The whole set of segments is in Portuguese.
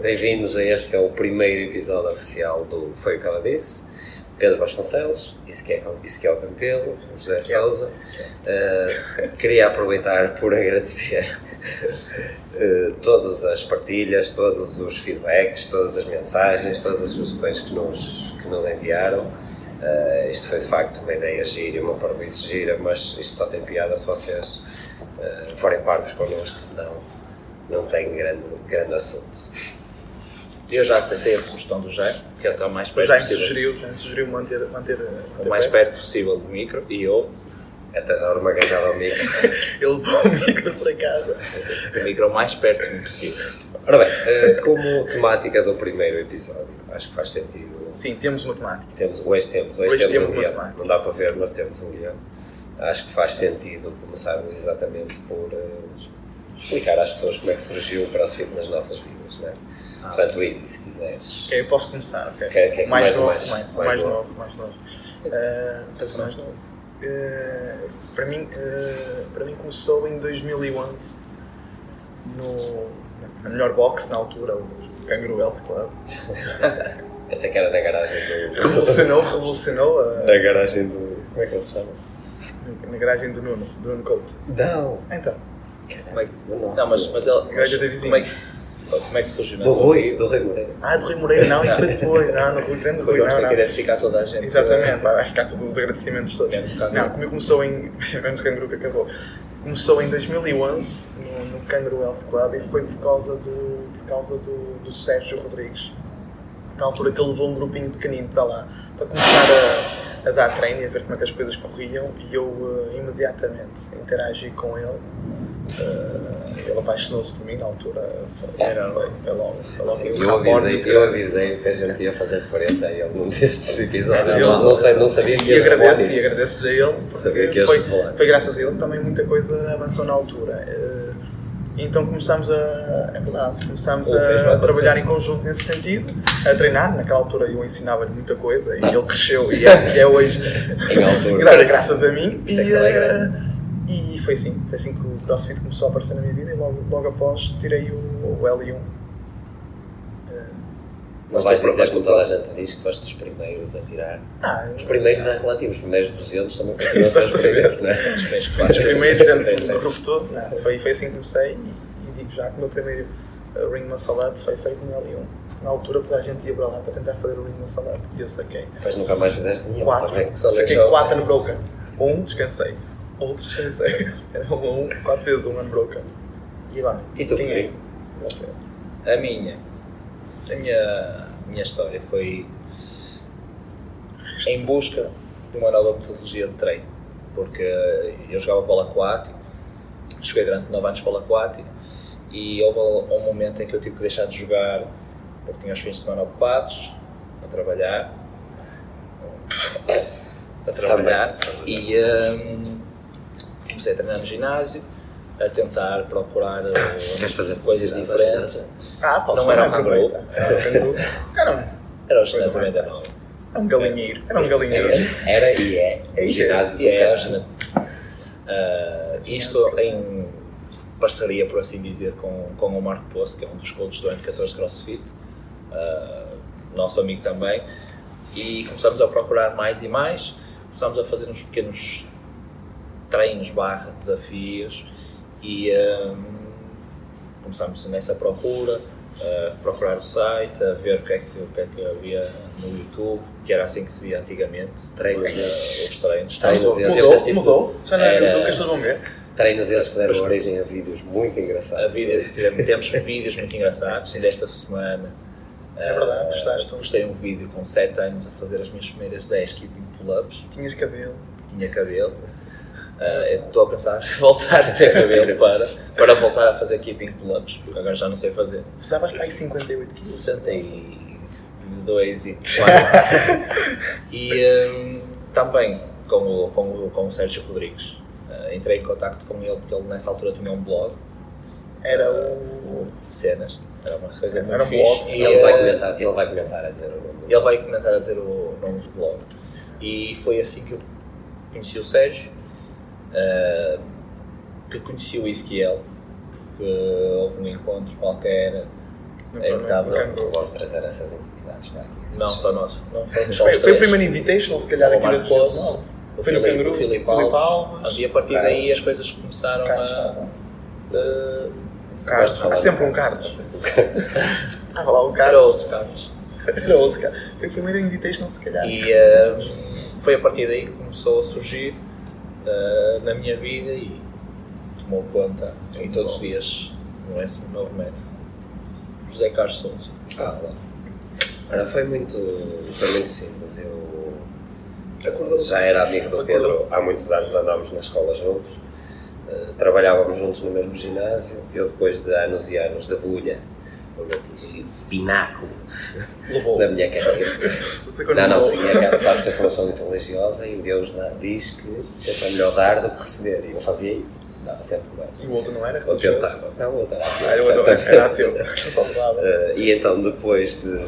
bem-vindos a este que é o primeiro episódio oficial do Foi o que ela disse. Pedro Vasconcelos, Ezequiel Ezequiel Campelo, José Souza. Uh, queria aproveitar por agradecer uh, todas as partilhas, todos os feedbacks, todas as mensagens, todas as sugestões que nos, que nos enviaram. Uh, isto foi de facto uma ideia gira, uma parvoíce gira, mas isto só tem piada se vocês forem parvos connosco, senão não tem grande, grande assunto. Eu já aceitei a sugestão do Jaime, que é até o mais perto Já me possível. sugeriu, já me sugeriu manter, manter, manter o mais perto possível do micro e eu, Até dar uma ganhada ao micro. Ele levou o micro para casa. o micro o mais perto possível. Ora bem, eh, como temática do primeiro episódio, acho que faz sentido. Sim, temos matemática. Temos, hoje temos, hoje, Hoje temos, temos um guião. Não dá para ver, mas temos um guião. Acho que faz sentido começarmos exatamente por eh, explicar às pessoas como é que surgiu o CrossFit nas nossas vidas, não é? Portanto, Easy, se quiseres. Ok, eu posso começar, ok? Quer que mais, mais- novo, mais- mais, mais mais, novo? mais novo. Parece mais novo. Eh, para, mim, eh, para mim começou em 2011 no, na melhor box na altura, o Kangaroo Health Club. Essa é que era na garagem do. Revolucionou, revolucionou a, Na garagem do. Como é que ele se chama? na garagem do Nuno, do Nuno Couto. Não! Então, Como é que-. Não, mas, mas ele. Gajo mas da vizinha. Como, é que, como é que surgiu Do Rui, do Rui Moreira. ah, do Rui Moreira, não, isso foi depois. Não, no Rui Grande Rui, Rui não, não. de identificar toda a gente. Exatamente, vai ficar todos os agradecimentos todos. Não, comigo começou em. menos o Kangaroo que acabou. Começou em 2011 no, no Kangaroo Health Club e foi por causa do, por causa do, do Sérgio Rodrigues. Na altura que ele levou um grupinho pequenino para lá para começar a, a dar treino e a ver como é que as coisas corriam e eu eh, imediatamente interagi com ele. Ele apaixonou-se por mim na altura. Foi, Era- logo. Foi logo Sim, eu avisei, eu avisei que a gente ia fazer referência a ele num destes episódios. Ele- não, não, sei, não sabia que E falar agradeço, e agradeço a ele, porque foi, foi graças a ele que também muita coisa avançou na altura. Eh, Então começámos a. É verdade, começámos a trabalhar em conjunto nesse sentido, a treinar. Naquela altura eu ensinava-lhe muita coisa e ele cresceu e é, e é hoje. Em altura. gra- graças a mim. É E, que ela é eh, e foi assim, foi assim que o CrossFit começou a aparecer na minha vida e logo, logo após tirei o, o L1. Eh, Mas vais Mas dizer, como o toda a gente diz, que foste dos primeiros a tirar. Ah, Os primeiros é relativo, os primeiros 200 também continuam a ser os primeiros, não é? Os primeiros Os quatro, primeiros seis, dentro seis, do seis. grupo todo, não, foi, foi assim que comecei e, e digo já que o meu primeiro uh, Ring Muscle Up foi feito no L1. Na altura toda a gente ia para lá para tentar fazer o Ring Muscle Up e eu saquei Depois nunca mais fizeste nenhum. quatro. Só saquei quatro unbroken. Um, descansei. Outro, descansei. Era um, um, quatro vezes um unbroken. E lá. E tu, quem é? A minha, a minha, minha história foi em busca de uma nova metodologia de treino, porque eu jogava polo aquático, joguei durante 9 anos polo aquático e houve um momento em que eu tive que deixar de jogar porque tinha os fins de semana ocupados, a trabalhar, a trabalhar e hum, comecei a treinar no ginásio, a tentar procurar uh, Queres fazer coisas diferentes. Ah, Não era o aproveita. Era o. Era um, Era o ginásio ainda não. era um galinheiro. Era um galinheiro. Era e é. É ginásio E é. Ah, isto em parceria, por assim dizer, com, com o Marco Poço, que é um dos coaches do ano 14 CrossFit, ah, nosso amigo também, e começamos a procurar mais e mais, começamos a fazer uns pequenos treinos barra desafios e ah, começamos nessa procura, a procurar o site, a ver o que, é que, o que é que havia no YouTube, que era assim que se via antigamente, Treinos os, esses. os treinos. Treinos Mudou, esses. Mudou, tipo- mudou. Já não é Era- que as pessoas vão ver. Treinos esses que deram origem a vídeos muito engraçados. A vídeo, tivemos, temos vídeos muito engraçados, ainda esta semana. É verdade, postaste um. postei um vídeo com 7 anos a fazer as minhas primeiras 10 keeping pull-ups, Tinhas cabelo. tinha cabelo. Ah, eu Estou a pensar em voltar a ter cabelo para, para voltar a fazer keeping pull-ups, porque agora já não sei fazer. Precisavas para aí 58 quilos. 62 e 4. e hum, também com o, com, o, com o Sérgio Rodrigues. Ah, entrei em contacto com ele porque ele nessa altura tinha um blog Era o. de cenas, era uma coisa muito Era um fixe. blog. E, Ele vai, comentar, ele vai comentar a dizer o nome. ele vai comentar a dizer o nome do blog. E foi assim que eu conheci o Sérgio, ah, que conheci o Ezequiel, porque houve um encontro qualquer No- É que no- estava- no Canguru. Vamos trazer essas intimidades para aqui. Não, só nós. Não só Foi, o primeiro Invitational, se calhar, O aqui da região Foi no Filipe, Canguru, o Filipe Alves. Alves. E a partir daí as coisas começaram Cá a. de- Carlos. Há sempre um Carlos. Carlos. Estava lá o Era Carlos. outro Carlos. Era outro Carlos. Foi o primeiro Invitational, se calhar. E eh, foi a partir daí que começou a surgir eh, na minha vida e tomou conta em todos os dias no S novo método. José Carlos Souza. Ah, lá. Ora, foi muito, foi muito simples. Eu já era amigo do Pedro há muitos anos, andámos na escola juntos, eh, trabalhávamos juntos no mesmo ginásio. Eu, depois de anos e anos de bulha, eu o pináculo Levou. da minha carreira. Não, não, sim, é que sabes que eu sou uma pessoa muito religiosa e Deus dá- diz que sempre é melhor dar do que receber. E eu fazia isso, dava sempre mais. E o outro não era Ou religioso? tentava. Não, o outro era ateu, Ah, eu não, era ateu. Eh, e então, depois de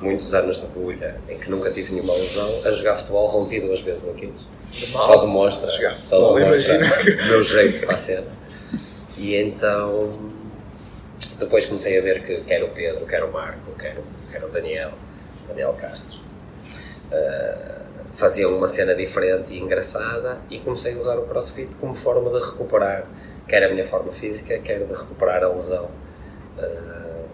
muitos anos de bulha, em que nunca tive nenhuma lesão, a jogar futebol rompi duas vezes o Aquiles. mal. Só demonstra, só demonstra o meu jeito para a cena. E então, depois comecei a ver que quer o Pedro, quer o Marco, quer, o- quer o Daniel, Daniel Castro, eh, faziam uma cena diferente e engraçada e comecei a usar o CrossFit como forma de recuperar, quer a minha forma física, quer de recuperar a lesão eh,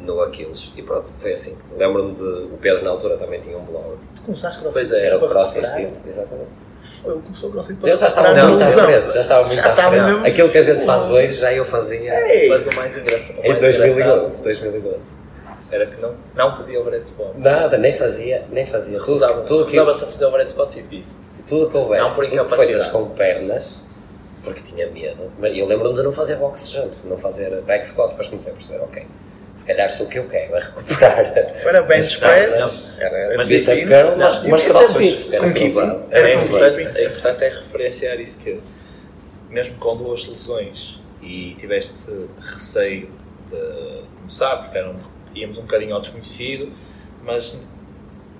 no Aquiles. E pronto, foi assim. Lembro-me de. O Pedro na altura também tinha um blog. Tu começaste Pois crossfit é, Era o para Cross recuperar? Instinct, exatamente. Foi, Ele começou o crossfit para Eu já estava muito a à frente, já estava muito Já à frente. mesmo- Aquilo que a gente faz hoje já eu fazia Ei! Mas o mais engraçado. o em mais 2012. engraçado 2012. Era que não, não fazia overhead squat. Nada, nem fazia, nem fazia. Tudo, Recusava- tudo, que, Recusava-se a fazer overhead e bíceps. tudo que houvesse, Não por tudo coisas com pernas, porque tinha medo. Eu lembro-me de não fazer box jumps, não fazer back squat, depois comecei a perceber, ok, se calhar se o que eu quero é recuperar. Era bench press, era, era Mas curl, Não, mas, mas o que crossfit, era. Era É com importante, é importante é referenciar isso que, mesmo com duas lesões e tiveste receio de começar, porque era um- íamos um bocadinho ao desconhecido, mas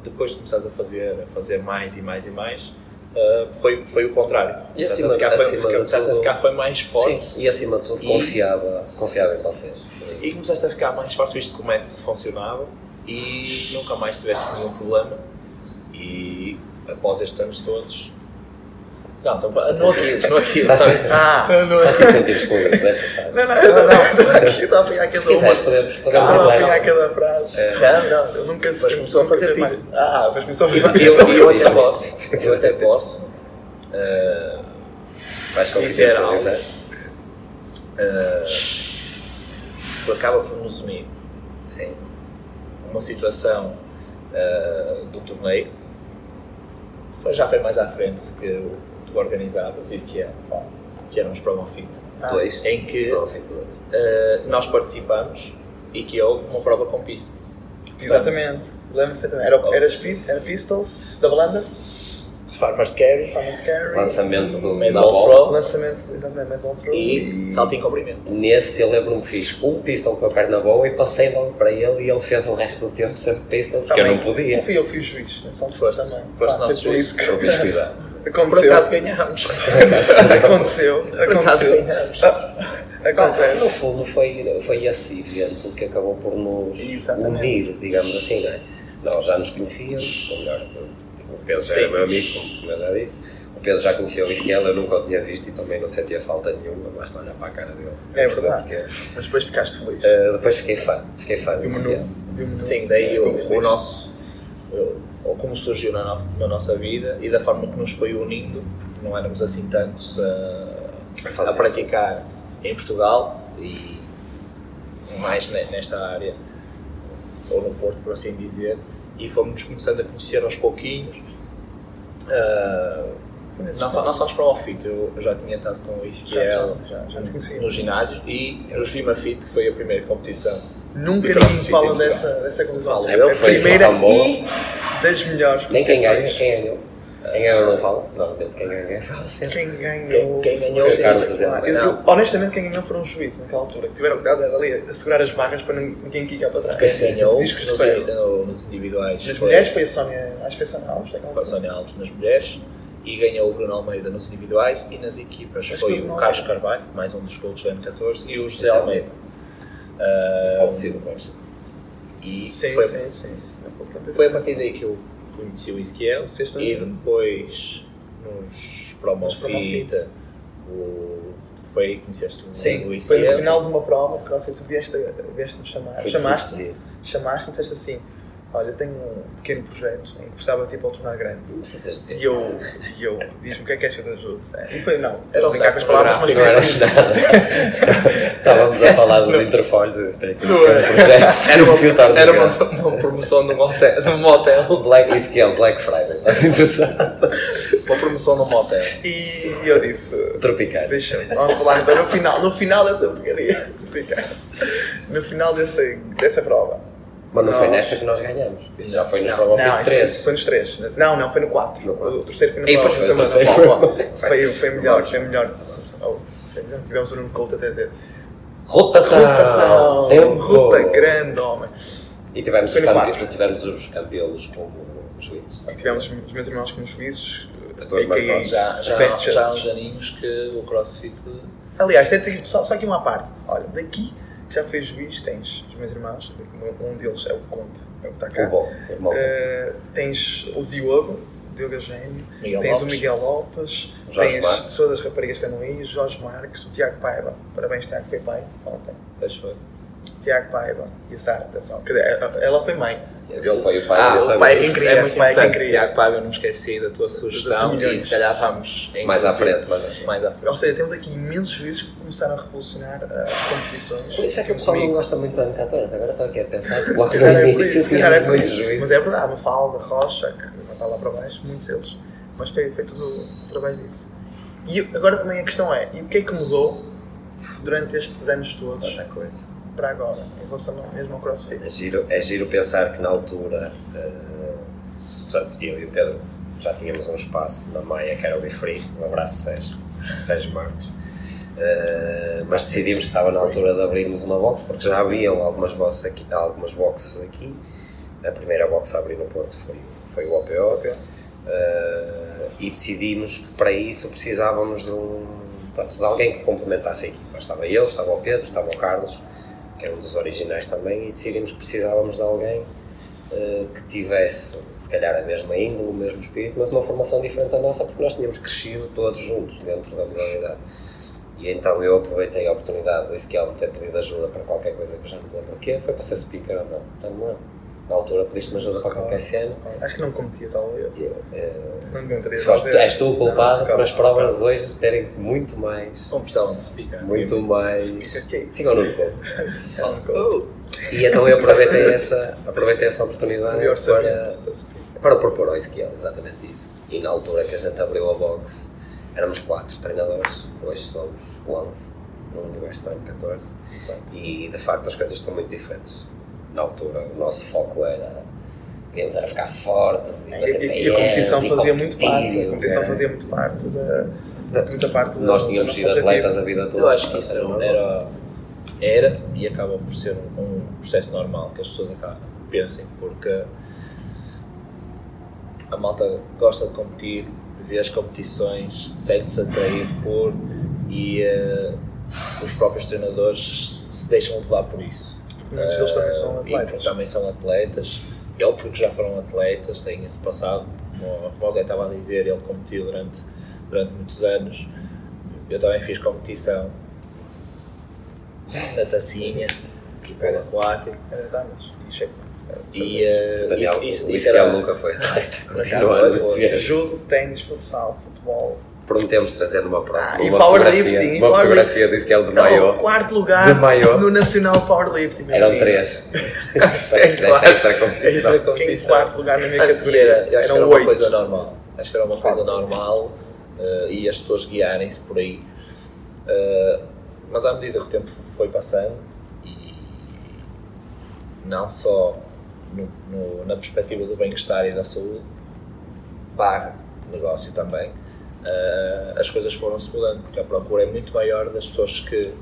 depois de começares a fazer, a fazer mais e mais e mais, ah, foi, foi o contrário. E acima- a ficar, foi, acima começaste a tudo- ficar foi mais forte Sim, e acima de tudo E- confiava, confiava em vocês. e começaste a ficar mais forte visto que o método funcionava e nunca mais tivesse nenhum problema e após estes anos todos não, então, não aqui, não aqui, Estás- Ah! Estás a sentir excluído desta história. Não, não, não, não. Aqui estava a pegar cada Se quiseres, uma. podemos, podemos Estava a pegar cada frase. não, não, Eu nunca Depois sei- começou a fazer mais. Ah, depois começou a fazer eu, piso. eu até posso, eu até posso uh, Vais Dizer confidencializar. uh, acaba por nos unir Sim. uma situação uh, do torneio foi- já foi mais à frente que o tu organizavas, isso que é que eram os Promo Fit, Ah, Dois. em que uh, nós participamos e que houve uma prova com pistas. Exatamente. Lembro perfeitamente. Era, era, Pistols, Double Unders, Farmers Carry Farmers Carry. Lançamento do Medal. Throw Lançamento, exatamente, Medal Throw. e salto em comprimento. Nesse eu lembro-me que fiz um pistol com a perna boa e passei logo para ele e ele fez o resto do tempo sempre pistol porque eu Também. não podia. Não fui eu fui o juiz, nessa altura Foste. também. Foste Pá, nosso juiz. que Promiscuidade. Por aconteceu. acaso ganhámos. aconteceu. Por acaso Aconteceu. ganhámos. No Acontece. fundo foi, foi esse evento que acabou por nos Exatamente. unir, digamos assim, não é? Nós já nos conhecíamos, ou melhor, o Pedro já era meu amigo, como, eu já disse. O Pedro já conhecia o Isquiel, eu nunca o tinha visto e também não sentia falta nenhuma, basta olhar para a cara dele. É verdade. porque- Mas depois ficaste feliz. Uh, depois fiquei fã, fiquei fã E do Isquiel. menu. Sim, daí o, o nosso. O- Ou como surgiu na, no- na nossa vida e da forma que nos foi unindo, porque não éramos assim tantos a, A praticar em Portugal e mais ne- nesta área, ou no Porto, por assim dizer, e fomos começando a conhecer aos pouquinhos. Conheces não, só, não só nos Profit, eu já tinha estado com o Já, Isquiel já, já, já nos conhecia. no ginásio e nos Vimafit, que foi a primeira competição. Nunca E ninguém fala dessa, dessa. Fala. É a primeira e das melhores Nem quem ganha, quem ganhou. Quem ganhou não fala. Normalmente quem ganha fala sempre. Quem ganhou. Quem- quem ganhou, eu- honestamente, quem ganhou foram os juízes naquela altura, que tiveram que andar ali a segurar as barras para ninguém quicar para trás. Quem ganhou Discos nos, nos individuais Nas foi- mulheres foi a Sónia, acho que foi a Sónia Alves. foi a. Sónia Alves nas mulheres e ganhou o Bruno Almeida nos individuais e nas equipas Acho foi o o Bruno Carlos Almeida. Carvalho, mais um dos gols do M14, e o José José Almeida. Ah, Falecido Borja. e Sim, foi, sim, sim. foi a partir daí que eu conheci o Isquiel e depois nos Promofita, Promofit. o foi conheceste o, Sim, foi no final de uma prova de crossfit, tu vieste, vieste-me chamar. Chamaste, decisivo. chamaste-me e disseste assim: Olha, eu tenho um pequeno projeto em que precisava tipo ao tornar grande. Não precisas dizer. E eu, e eu diz-me o que é que és que eu te ajudo? E foi, não, Era um brincar com as palavras, mas Não foi era assim. nada. Estávamos a falar dos interfolhos, eu tenho aqui um pequeno era. projeto, Era preciso que eu uma, era uma, uma promoção num hotel, num motel. Black, isso que é o Black Friday, estás interessado? Uma promoção num motel. E eu disse: Tropical. Deixa-me, vamos falar então no final, no final dessa porcaria, brincar. no final dessa, dessa prova. Mas não foi Não. nessa que nós ganhamos. Isso já foi no Não, Prova não, Fit isso foi, 3. foi nos três. Não, não, foi no 4. No quatro. O terceiro foi no E prova. depois foi terceiro. prova. Foi, foi melhor, foi melhor. Oh, foi melhor. Tivemos o Nuno Couto até dizer. Rotação! Rotação! Tempo! Ruta grande, homem. E tivemos Foi os, campe... tivemos os campeões como juízes. E tivemos os meus irmãos como juízes. Marcas. Já, já, já há uns aninhos que o CrossFit Aliás, só, só aqui uma parte. Olha, daqui já foi juiz, tens os meus irmãos, um deles é o que conta, é o que está O cá. bom, irmão. Eh, tens o Diogo, o Diogo Eugênio, Miguel tens o Lopes. Miguel Lopes, O Jorge tens Marques. todas as raparigas que andam aí, o Jorge Marques, o Tiago Paiva. Parabéns, Tiago, foi pai ontem. depois foi. Tiago Paiva e a Sara, atenção. Quer dizer, ela foi mãe. Esse foi o pai Ah, o pai é quem queria, é muito pai é quem queria. Tiago Paiva, eu não me esqueci da tua sugestão e se calhar vamos Mais à frente, mais à frente. Mais à Ou frente. seja, temos aqui imensos juízes que começaram a revolucionar uh, as competições. Por isso é que o pessoal não gosta muito do M14. Agora estou aqui a pensar que logo no é por início é por muitos juízes. Mas é verdade, Mafalda, Rocha, que está lá para baixo, muitos deles. Mas foi, foi tudo através disso. E agora também a questão é, e o que é que mudou durante estes anos todos Tanta coisa. Para agora, em relação mesmo ao É CrossFit? giro, é giro pensar que na altura, eh, portanto, eu e o Pedro já tínhamos um espaço na Maia que era o Bifree, um abraço Sérgio, Sérgio Marques, Eh, mas decidimos que estava na altura de abrirmos uma box, porque já haviam algumas boxes aqui, algumas boxes aqui. a primeira box a abrir no Porto foi, foi o OPO, eh, e decidimos que para isso precisávamos de, um, pronto, de alguém que complementasse a equipa. Estava eu, estava o Pedro, estava o Carlos, que é um dos originais também, e decidimos que precisávamos de alguém eh, que tivesse, se calhar, a mesma índole, o mesmo espírito, mas uma formação diferente da nossa, porque nós tínhamos crescido todos juntos dentro da modalidade. E então eu aproveitei a oportunidade do Ezequiel me ter pedido ajuda para qualquer coisa que eu já não me lembro o quê, foi para ser speaker ou não, já não. Na altura pediste-me ajuda para qualquer cena. Acho que não cometia tal erro. Eu, eh, Não encontraria se foste, és tu o culpado Não, para as provas de hoje terem muito mais, Não precisavam de speaker. muito mais... Não conta. Oh, E então eu aproveitei essa, aproveitei essa oportunidade para, para propor ao Ezequiel exatamente isso. E na altura que a gente abriu a box, éramos quatro treinadores, hoje somos 11 no Universo do 14 e de facto as coisas estão muito diferentes. Na altura o nosso foco era, queríamos era ficar fortes e, bater e- e a competição e fazia muito parte. A competição era- fazia muito parte da. Da- muita parte Nós da- tínhamos do sido atletas a vida toda. eu acho que isso era, era, era e acaba por ser um, um processo normal que as pessoas acabam, pensem, porque a malta gosta de competir, vê as competições, sente-se atraído por e eh, os próprios treinadores se deixam levar por isso. Muitos deles também são e atletas. também são atletas, ele porque já foram atletas, têm esse passado, como, o Zé estava a dizer, ele competiu durante, durante muitos anos, eu também fiz competição na tacinha e polo aquático Era damas. E e eh, Daniel, isso, isso, o isso Ezequiel era, nunca foi atleta, continua a ser. Judo, ténis, futsal, futebol. Prometemos trazer numa próxima Ah, e uma powerlifting, fotografia, uma powerlifting. fotografia do Ezequiel de Não, maiô. quarto lugar De no Nacional Powerlifting. Eram menino. três. É. Esta competição. Quem quarto lugar na minha Ah, categoria? era- eu acho que Eram era uma oito. coisa normal. Acho que era uma coisa normal eh, e as pessoas guiarem-se por aí. Eh, mas à medida que o tempo foi passando, e não só no- no- na perspectiva do bem-estar e da saúde, barra negócio também, eh, as coisas foram-se mudando, porque a procura é muito maior das pessoas que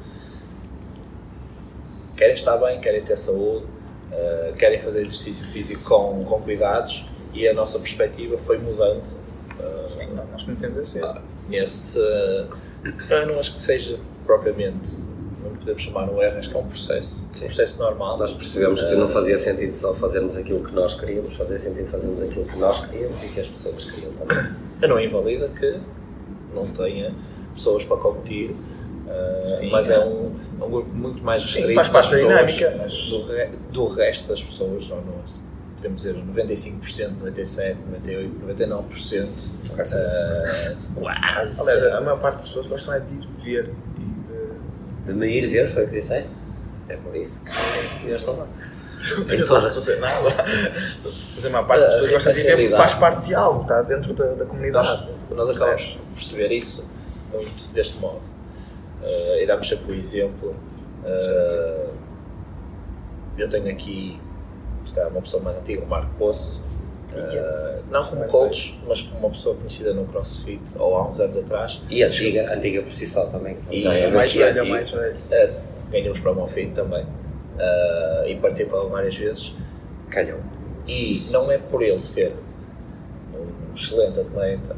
querem estar bem, querem ter saúde, eh, querem fazer exercício físico com, com cuidados e a nossa perspectiva foi mudando Uh, Sim, não, nós cometemos esse erro. nesse. uh, eu não acho que seja propriamente. Não podemos chamar um erro, acho que é um processo. Um processo normal. Nós percebemos que não fazia sentido só fazermos aquilo que nós queríamos, fazia sentido fazermos aquilo que nós queríamos e que as pessoas queriam também. Eu não invalida que não tenha pessoas para competir, uh, Sim, mas é. é um, é um grupo muito mais Sim, restrito. faz parte da dinâmica, mas- Do, re- do resto das pessoas, ou não, podemos dizer 95%, 97%, 98%, 99%. Quase uh, quase. A maior parte das pessoas gostam é de ir ver e de. De me ir ver, foi o que disseste? É por isso que eu estou lá. Em todas. fazer nada. Mas a maior parte das pessoas gostam de porque realidade. faz parte de algo, está dentro da, da comunidade. Nós, nós acabamos por perceber isso muito deste modo. Uh, e damos sempre o exemplo. uh, eu tenho aqui calhar, uma pessoa mais antiga, o Marco Poço. uh, não como coach, mas como uma pessoa conhecida no CrossFit ou há uns anos atrás. E antiga, antiga por si só também. E Já é É mais velho, é mais velho. Uh, ganhou os Promo Fit também. Uh, e participou várias vezes. Calhou. E não é por ele ser um excelente atleta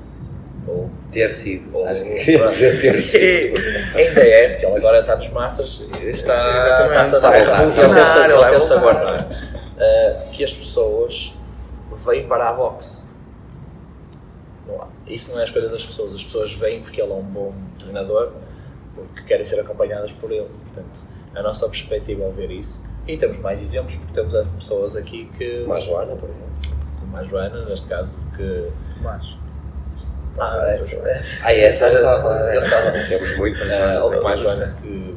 ou Ter sido. Ou- Acho que dizer ter sido. Ainda é, porque ele agora está nos Masters e está, a dar. revolucionar, Ele tem-se a- guardar. Uh, que as pessoas vêm para a boxe. Não Isso não é a escolha das pessoas. As pessoas vêm porque ele é um bom treinador, porque querem ser acompanhadas por ele. Portanto, a nossa perspectiva ao ver isso. E temos mais exemplos, porque temos pessoas aqui que. Como a Joana, por exemplo. Como a Joana, neste caso, que. Tomás. Ah, essa, Ah, essa eu estava a falar. Eu estava. Temos muitas Uh, ou como a Joanas. Joana, que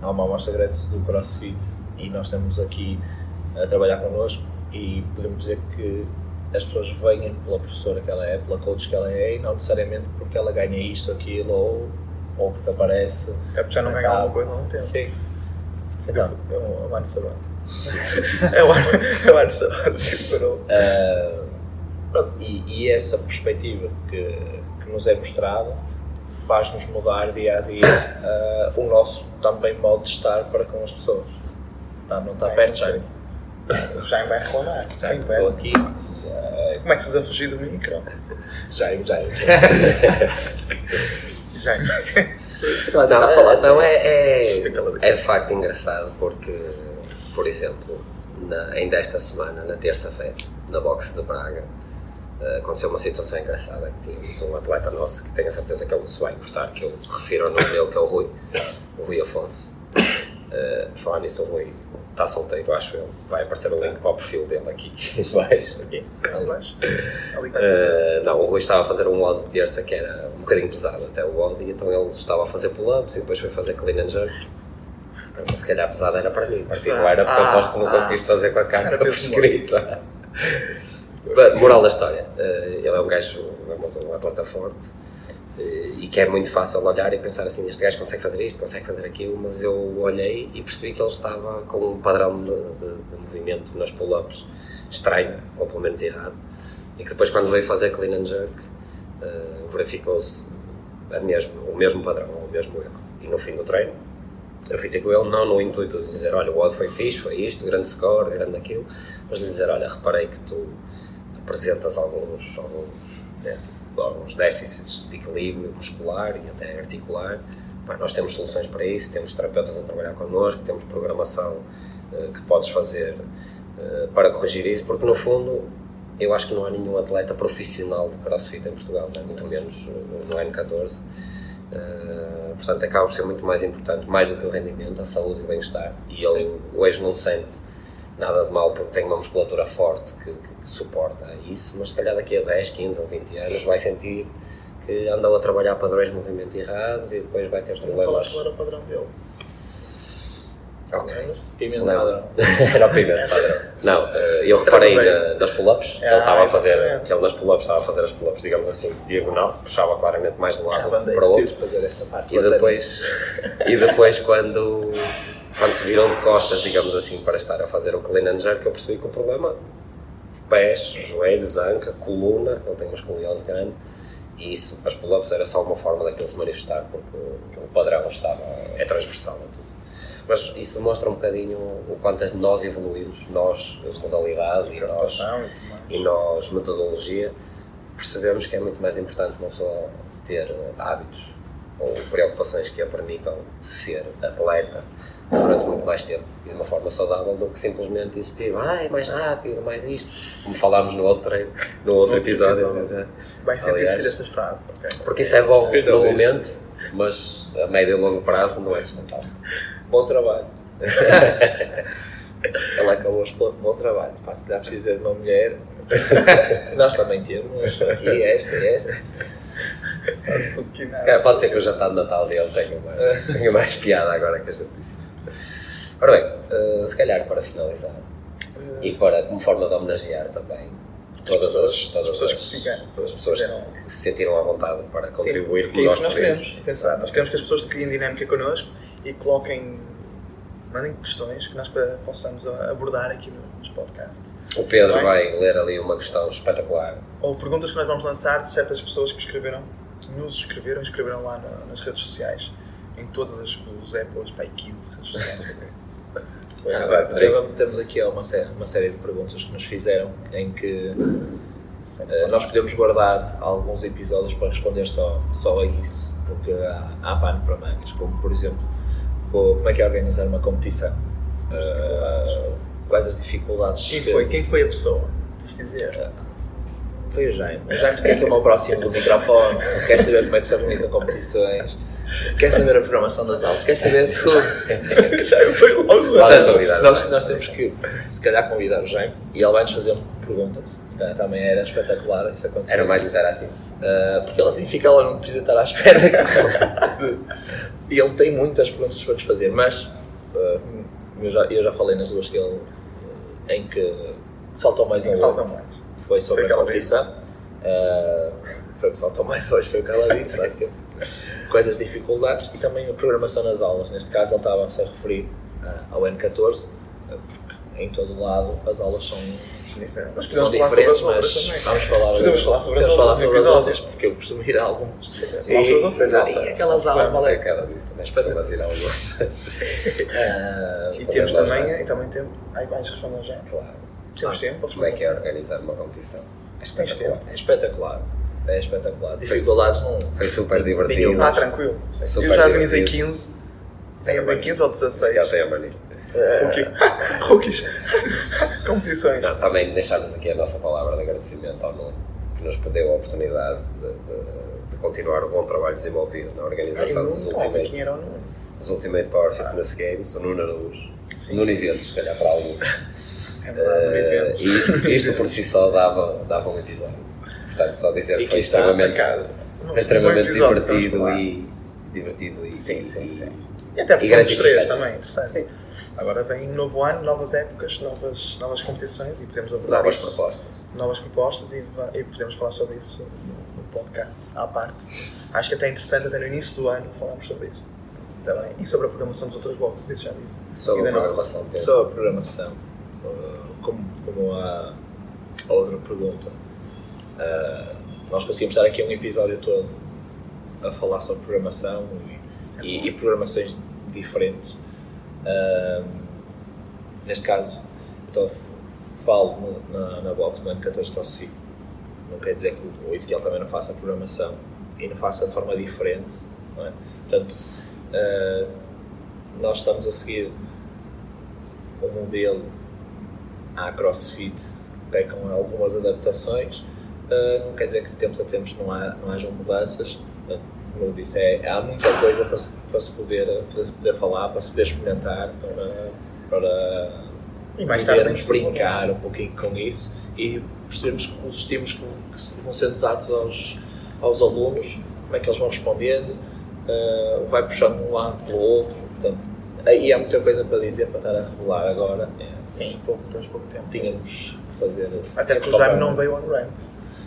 há uma amostra grande do CrossFit e nós estamos aqui a trabalhar connosco e podemos dizer que as pessoas vêm pela professora que ela é, pela coach que ela é e não necessariamente porque ela ganha isto, aquilo ou, ou porque aparece. Até porque já não ganha Ah, alguma coisa há um tempo. Sim. Então, é é um ano sabático. é um ano, é um ano sabático. parou. Uh, pronto, e, e essa perspectiva que, que nos é mostrada faz-nos mudar dia a dia uh, o nosso também modo de estar para com as pessoas. Tá, não está Vai perto já. O Jaime vai reclamar. Já estou aqui. Começas a fugir do micro. Jaime, Jaime. Jaime. Não, tentar é- falar não, assim. é, é, é de facto engraçado porque, por exemplo, na, ainda esta semana, na terça-feira, na boxe de Braga, eh, aconteceu uma situação engraçada que tínhamos um atleta nosso que tenho a certeza que ele não se vai importar, que eu refiro ao nome dele, que é o Rui, o Rui Afonso. Eh, por falar nisso, o Rui está solteiro, acho eu. Vai aparecer o link para o perfil dele aqui. Uh, não, o Rui estava a fazer um WOD de terça que era um bocadinho pesado até o WOD e então ele estava a fazer pull-ups e depois foi fazer clean and jerk. Mas se calhar pesado era para mim, para ti não era porque eu Ah, aposto que não ah. conseguiste fazer com a carta prescrita. Moral da história, uh, ele é um gajo, é um atleta forte e que é muito fácil olhar e pensar assim, este gajo consegue fazer isto, consegue fazer aquilo, mas eu olhei e percebi que ele estava com um padrão de, de- de movimento nas pull-ups estranho, ou pelo menos errado, e que depois quando veio fazer clean and jerk uh, verificou-se o mesmo padrão, o mesmo erro. E no fim do treino, eu fui ter com ele, não no intuito de dizer, olha, o odd foi fixe, foi isto, grande score, grande aquilo, mas de dizer, olha, reparei que tu apresentas alguns, alguns, déficits, alguns déficits de equilíbrio muscular e até articular. Pá, nós temos soluções para isso, temos terapeutas a trabalhar connosco, temos programação eh, que podes fazer eh, para corrigir isso, porque no fundo eu acho que não há nenhum atleta profissional de crossfit em Portugal, né? muito menos eh, no N14. Uh, portanto, acaba por ser muito mais importante, mais do que o rendimento, a saúde e o bem-estar. E ele Sim. hoje não sente nada de mal porque tem uma musculatura forte que, que- que suporta isso, mas se calhar daqui a 10, 15 ou 20 anos vai sentir que andou a trabalhar padrões de movimento errados e depois vai ter Não problemas. falaste qual era o padrão dele. Ok. Pimenta Lembro. padrão. Era o pivete padrão. Não, eh, eu reparei na, nas pull-ups, que ele Ah, estava a fazer, ele nas pull-ups estava a fazer as pull-ups, digamos assim, diagonal, puxava claramente mais de um lado Ah, bandeira. para o outro. Parte. E depois, e depois quando, quando se virou de costas, digamos assim, para estar a fazer o clean and jerk, eu percebi que o problema, os pés, os joelhos, a anca, coluna, ele tem uma escoliose grande, e isso, as pull-ups era só uma forma daquilo se manifestar, porque o padrão estava, é transversal a tudo. Mas isso mostra um bocadinho o quanto nós evoluímos, nós, modalidade, e nós, e e nós, metodologia, percebemos que é muito mais importante uma pessoa ter hábitos ou preocupações que a permitam ser atleta durante muito mais tempo e de uma forma saudável do que simplesmente existir, ah, é mais rápido, mais isto, como falámos no outro, treino, no outro episódio. Mas, é, Vai sempre aliás, existir essas frases, ok? porque isso é bom no momento, mas a médio e longo prazo não é sustentável. Bom trabalho. Ela acabou de pôr bom trabalho. Pá, se calhar precisa de uma mulher. Nós também temos aqui esta e esta. Se calhar pode ser que o jantar de Natal dele tenha mais, tenha mais piada agora que a gente disse isto. Ora bem, eh, se calhar para finalizar e para, como forma de homenagear também todas as, pessoas, todas as pessoas as, que ficaram, as pessoas que se sentiram à vontade para contribuir Porque é isso que nós podemos. queremos. Atenção, nós queremos que as pessoas criem dinâmica connosco e coloquem, mandem questões que nós possamos abordar aqui no- nos podcasts. O Pedro vai ler ali uma questão espetacular. Ou perguntas que nós vamos lançar de certas pessoas que escreveram, que nos escreveram, escreveram lá na- nas redes sociais, em todas as os Apples, pai 15 redes sociais. Foi. Então, temos aqui uma série, uma série de perguntas que nos fizeram em que eh, nós podemos guardar alguns episódios para responder só, só a isso, porque há, há pano para mangas, como por exemplo, co- como é que é organizar uma competição? Eh, quais as dificuldades? Quem que- foi, quem foi a pessoa? De dizer. Foi o Jaime. O Jaime quer que eu me aproxime do microfone, quer saber como é que se organizam competições, quer saber a programação das aulas, quer saber tudo. Já foi logo. O nós, Jaime. nós temos que, se calhar, convidar o Jaime e ele vai-nos fazer perguntas. Se calhar também era espetacular isso acontecer. Era mais interativo. Ah, porque ele assim fica lá, não precisa estar à espera. e ele tem muitas perguntas para nos fazer, mas ah, eu, já, eu já falei nas duas que ele, em que saltou mais um ovo mais. foi sobre Foi a competição. Ah, foi o que saltou mais hoje, foi o que ela disse, basicamente. Quais as dificuldades e também a programação nas aulas. Neste caso, ele estava-se a referir ah, ao N14, ah, porque em todo lado as aulas são, diferentes. Nós são podemos falar sobre as diferentes, outras mas vamos falar, Podemos falar sobre as podemos falar sobre as outras, porque eu costumo ir a algumas. As outras, e, nossa. aquelas aulas, vale- É cada disso, mas costumas ir a algumas. Ah, E Podemos temos também, já. e também temos. Ai, vais responder já. Claro. Temos tempo para Como é que é organizar uma competição? É Tens espetacular. tempo. é espetacular. É espetacular. Dificuldades não. Foi super divertido. Ah, tranquilo. Super Eu já organizei divertido. 15. Organizei 15 ou Se calhar 16. tem a mania. Rookie. Rookies. Competições. Não, também deixarmos aqui a nossa palavra de agradecimento ao Nuno, que nos deu a oportunidade de, de- de continuar o bom trabalho desenvolvido na organização dos Ultimate, quem era o Nuno? dos Ultimate Power Fitness Games, o Nuno Araújo. Sim. Nuno Eventos, se calhar para alguns. É verdade, evento. e isto, isto por si só dava, dava um episódio. Portanto, só dizer que foi extremamente, extremamente Um episódio, divertido e divertido e, Sim, sim, e- sim. E até porque E fomos os três também, interessante. Agora vem um novo ano, novas épocas, novas, novas competições e podemos abordar novas isso. propostas. novas propostas e, e podemos falar sobre isso no, no podcast à parte. Acho que até é interessante, até no início do ano, falarmos sobre isso. Também. E sobre a programação dos outros blocos, isso já disse. Sobre a nossa. programação. Pedro. Sobre a programação, uh, como, como a, a outra pergunta, uh, nós conseguimos estar aqui um episódio todo a falar sobre programação é e, bom. e, e programações diferentes. Neste caso, então, falo na, na box no N14 CrossFit. Não quer dizer que o Ezequiel também não faça programação e não faça de forma diferente. Não é? Portanto, uh, nós estamos a seguir o modelo à CrossFit ok, com algumas adaptações. Uh, não quer dizer que de tempos a tempos não, há, não hajam mudanças. Uh, como eu disse, é, há muita coisa para se, para se poder, para se poder falar, para se poder experimentar, para, para E mais tarde podermos brincar um pouquinho com isso e percebermos que os estímulos que, vão sendo dados aos, aos alunos, como é que eles vão respondendo, uh, vai puxando de um lado pelo outro. Portanto, aí há muita coisa para dizer, para estar a revelar agora. É, Sim, pouco, temos pouco tempo. tínhamos que fazer. Até porque o Jaime não veio on ramp.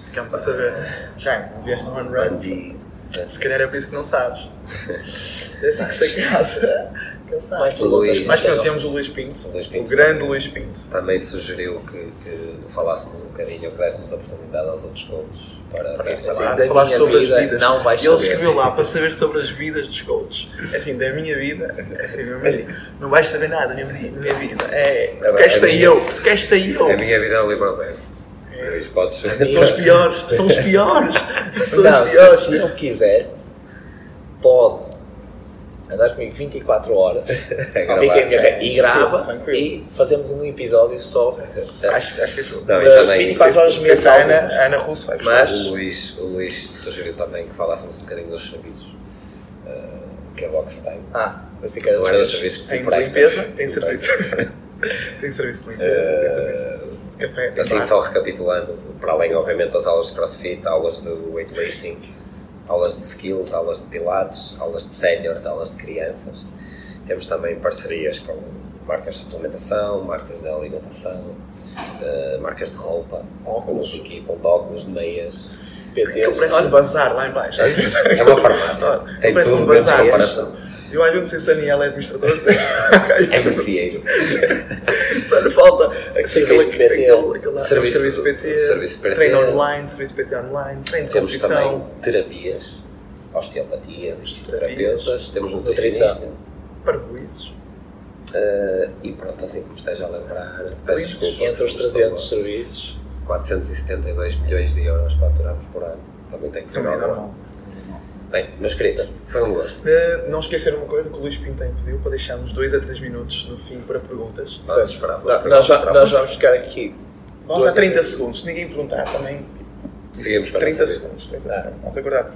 Ficamos a saber. Jaime, vieste on Bandido. Se calhar é por isso que não sabes. É assim que sei casa. Cansado. Mais Luís. Mas pronto, temos o Luís Pinto. O Luís Pinto. O grande Luís Pinto. Também sugeriu que, que falássemos um bocadinho, que dessemos oportunidade aos outros coaches para, para Assim, falar. da falar sobre vida, as vidas. não vais Ele saber. escreveu lá para saber sobre as vidas dos coaches. É assim, da minha vida, é assim, mesmo assim, não vais saber nada da minha, minha vida. É, tu É, queres é ser minha- eu, tu queres ser eu. A minha vida é um livro aberto. Luís, podes. São os piores, são os piores. São Não, os se, piores. se ele quiser, pode andar comigo 24 horas, gravar, fica em minha e grava Tranquilo. e fazemos um episódio só. Acho, acho que é justo. Não, e Uh, também. 24 horas se a. Ana, a Ana Russo vai. Mas- O Luís, o Luís sugeriu também que falássemos um bocadinho dos serviços uh, que a Box tem. Ah, vai ser que era Não dos serviços que Tem de limpeza, tem serviço. tem serviço de limpeza, tem serviço de café, tem Assim, só recapitulando, para além, obviamente, das aulas de crossfit, aulas de weightlifting, aulas de skills, aulas de pilates, aulas de séniores, aulas de crianças. Temos também parcerias com marcas de suplementação, marcas de alimentação, eh, marcas de roupa, Óculos. que equipam de óculos, de meias. PT. Aquilo parece um bazar lá em baixo. É uma farmácia, Olha, tem tudo um bazar. comparação. Eu às vezes não sei se o Daniel é administrador. É merceeiro. Só lhe falta aquele, Serviço aquele, PT. aquele, aquele Serviço- serviço PT, serviço PT. treino online, serviço PT online, treino de Temos também competição, terapias, osteopatias, terapeutas, temos Nutrição. nutricionista. parvoízes. eh, e pronto, assim como esteja a lembrar, peço desculpa. Entre os se 300 estou- serviços. 472 milhões de euros faturamos por ano. Também tem que Também é ver normal. Bem, meus queridos, foi um gosto. Uh, não esquecer uma coisa que o Luís Pinteiro pediu para deixarmos 2 a 3 minutos no fim para perguntas. Vamos esperar. Nós, pelas nós, perguntas. nós vamos ficar aqui. Vamos dar a 30 três. segundos. Se ninguém perguntar, também tipo, Seguimos para 30 essa vida. segundos. 30 Ah. segundos. Vamos aguardar